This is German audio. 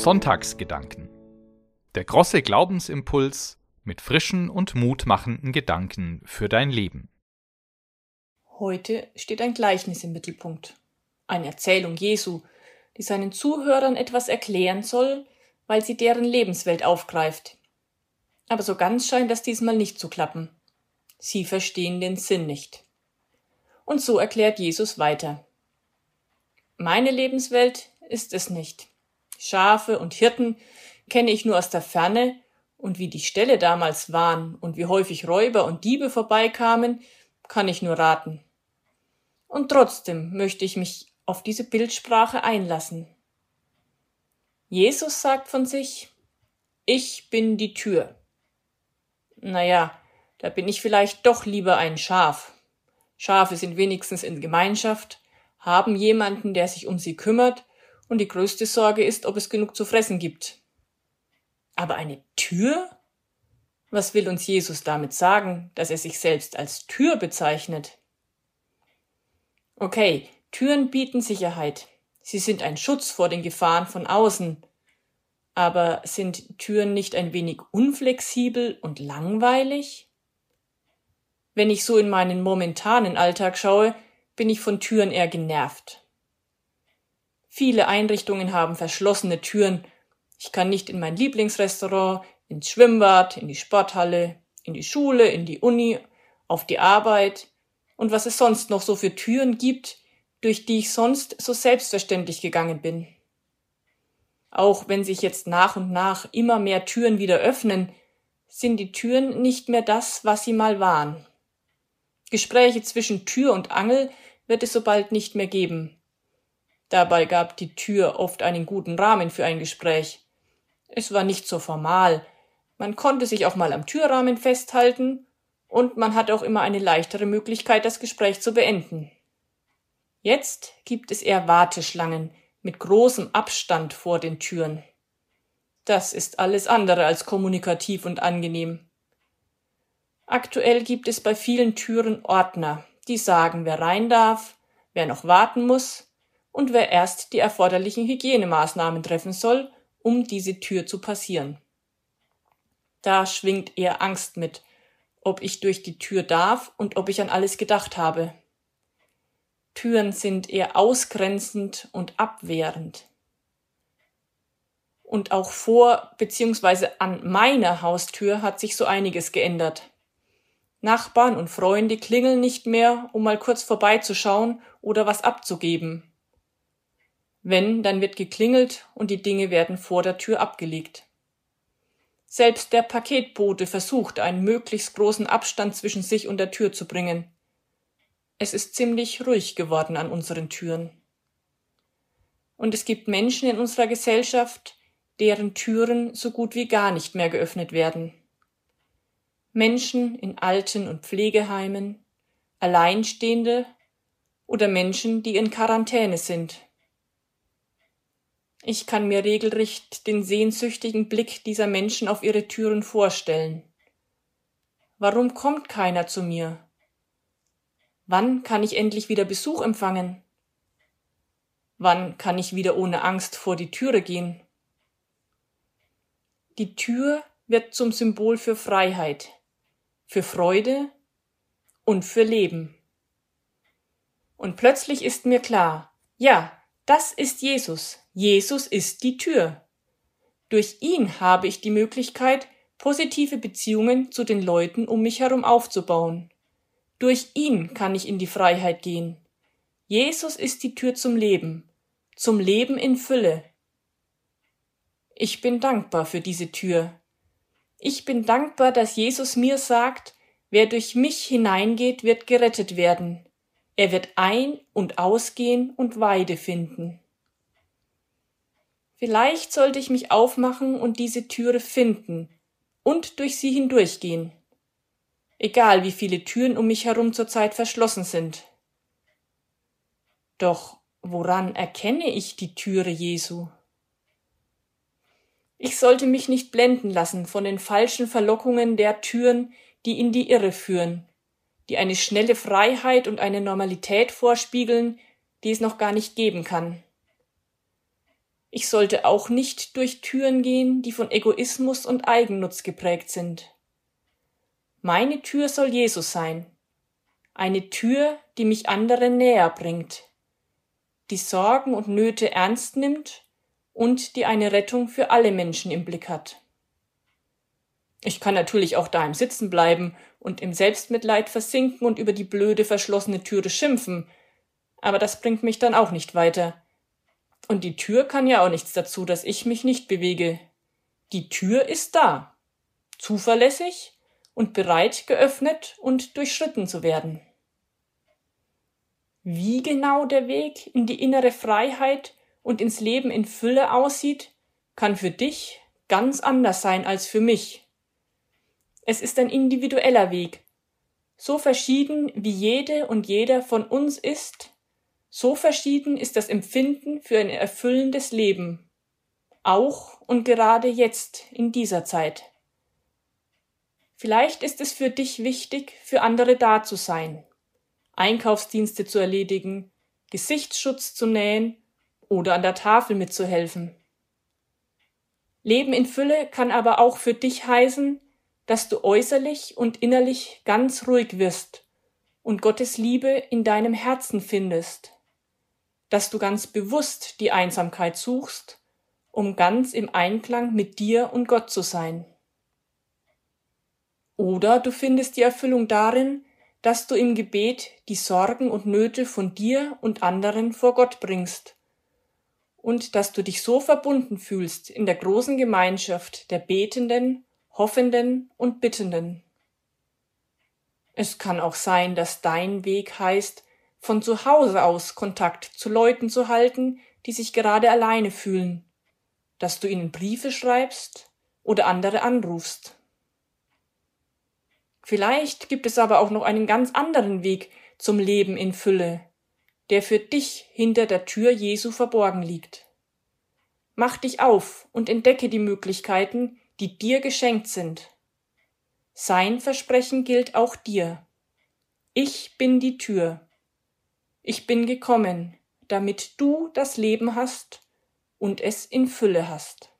Sonntagsgedanken. Der große Glaubensimpuls mit frischen und mutmachenden Gedanken für dein Leben. Heute steht ein Gleichnis im Mittelpunkt. Eine Erzählung Jesu, die seinen Zuhörern etwas erklären soll, weil sie deren Lebenswelt aufgreift. Aber so ganz scheint das diesmal nicht zu klappen. Sie verstehen den Sinn nicht. Und so erklärt Jesus weiter. Meine Lebenswelt ist es nicht. Schafe und Hirten kenne ich nur aus der Ferne, und wie die Ställe damals waren und wie häufig Räuber und Diebe vorbeikamen, kann ich nur raten. Und trotzdem möchte ich mich auf diese Bildsprache einlassen. Jesus sagt von sich, ich bin die Tür. Naja, da bin ich vielleicht doch lieber ein Schaf. Schafe sind wenigstens in Gemeinschaft, haben jemanden, der sich um sie kümmert, und die größte Sorge ist, ob es genug zu fressen gibt. Aber eine Tür? Was will uns Jesus damit sagen, dass er sich selbst als Tür bezeichnet? Okay, Türen bieten Sicherheit. Sie sind ein Schutz vor den Gefahren von außen. Aber sind Türen nicht ein wenig unflexibel und langweilig? Wenn ich so in meinen momentanen Alltag schaue, bin ich von Türen eher genervt. Viele Einrichtungen haben verschlossene Türen ich kann nicht in mein Lieblingsrestaurant, ins Schwimmbad, in die Sporthalle, in die Schule, in die Uni, auf die Arbeit und was es sonst noch so für Türen gibt, durch die ich sonst so selbstverständlich gegangen bin. Auch wenn sich jetzt nach und nach immer mehr Türen wieder öffnen, sind die Türen nicht mehr das, was sie mal waren. Gespräche zwischen Tür und Angel wird es so bald nicht mehr geben. Dabei gab die Tür oft einen guten Rahmen für ein Gespräch. Es war nicht so formal. Man konnte sich auch mal am Türrahmen festhalten und man hatte auch immer eine leichtere Möglichkeit, das Gespräch zu beenden. Jetzt gibt es eher Warteschlangen mit großem Abstand vor den Türen. Das ist alles andere als kommunikativ und angenehm. Aktuell gibt es bei vielen Türen Ordner, die sagen, wer rein darf, wer noch warten muss und wer erst die erforderlichen Hygienemaßnahmen treffen soll, um diese Tür zu passieren. Da schwingt eher Angst mit, ob ich durch die Tür darf und ob ich an alles gedacht habe. Türen sind eher ausgrenzend und abwehrend. Und auch vor bzw. an meiner Haustür hat sich so einiges geändert. Nachbarn und Freunde klingeln nicht mehr, um mal kurz vorbeizuschauen oder was abzugeben. Wenn, dann wird geklingelt und die Dinge werden vor der Tür abgelegt. Selbst der Paketbote versucht, einen möglichst großen Abstand zwischen sich und der Tür zu bringen. Es ist ziemlich ruhig geworden an unseren Türen. Und es gibt Menschen in unserer Gesellschaft, deren Türen so gut wie gar nicht mehr geöffnet werden. Menschen in Alten- und Pflegeheimen, Alleinstehende oder Menschen, die in Quarantäne sind. Ich kann mir regelrecht den sehnsüchtigen Blick dieser Menschen auf ihre Türen vorstellen. Warum kommt keiner zu mir? Wann kann ich endlich wieder Besuch empfangen? Wann kann ich wieder ohne Angst vor die Türe gehen? Die Tür wird zum Symbol für Freiheit, für Freude und für Leben. Und plötzlich ist mir klar, ja, das ist Jesus. Jesus ist die Tür. Durch ihn habe ich die Möglichkeit, positive Beziehungen zu den Leuten um mich herum aufzubauen. Durch ihn kann ich in die Freiheit gehen. Jesus ist die Tür zum Leben, zum Leben in Fülle. Ich bin dankbar für diese Tür. Ich bin dankbar, dass Jesus mir sagt, wer durch mich hineingeht, wird gerettet werden. Er wird ein- und ausgehen und Weide finden. Vielleicht sollte ich mich aufmachen und diese Türe finden und durch sie hindurchgehen. Egal wie viele Türen um mich herum zurzeit verschlossen sind. Doch woran erkenne ich die Türe Jesu? Ich sollte mich nicht blenden lassen von den falschen Verlockungen der Türen, die in die Irre führen, die eine schnelle Freiheit und eine Normalität vorspiegeln, die es noch gar nicht geben kann. Ich sollte auch nicht durch Türen gehen, die von Egoismus und Eigennutz geprägt sind. Meine Tür soll Jesus sein, eine Tür, die mich anderen näher bringt, die Sorgen und Nöte ernst nimmt und die eine Rettung für alle Menschen im Blick hat. Ich kann natürlich auch daheim sitzen bleiben und im Selbstmitleid versinken und über die blöde verschlossene Türe schimpfen, aber das bringt mich dann auch nicht weiter. Und die Tür kann ja auch nichts dazu, dass ich mich nicht bewege. Die Tür ist da, zuverlässig und bereit, geöffnet und durchschritten zu werden. Wie genau der Weg in die innere Freiheit und ins Leben in Fülle aussieht, kann für dich ganz anders sein als für mich. Es ist ein individueller Weg, so verschieden wie jede und jeder von uns ist, so verschieden ist das Empfinden für ein erfüllendes Leben, auch und gerade jetzt in dieser Zeit. Vielleicht ist es für dich wichtig, für andere da zu sein, Einkaufsdienste zu erledigen, Gesichtsschutz zu nähen oder an der Tafel mitzuhelfen. Leben in Fülle kann aber auch für dich heißen, dass du äußerlich und innerlich ganz ruhig wirst und Gottes Liebe in deinem Herzen findest, dass du ganz bewusst die Einsamkeit suchst, um ganz im Einklang mit dir und Gott zu sein. Oder du findest die Erfüllung darin, dass du im Gebet die Sorgen und Nöte von dir und anderen vor Gott bringst und dass du dich so verbunden fühlst in der großen Gemeinschaft der Betenden, Hoffenden und Bittenden. Es kann auch sein, dass dein Weg heißt, von zu Hause aus Kontakt zu Leuten zu halten, die sich gerade alleine fühlen, dass du ihnen Briefe schreibst oder andere anrufst. Vielleicht gibt es aber auch noch einen ganz anderen Weg zum Leben in Fülle, der für dich hinter der Tür Jesu verborgen liegt. Mach dich auf und entdecke die Möglichkeiten, die dir geschenkt sind. Sein Versprechen gilt auch dir. Ich bin die Tür. Ich bin gekommen, damit du das Leben hast und es in Fülle hast.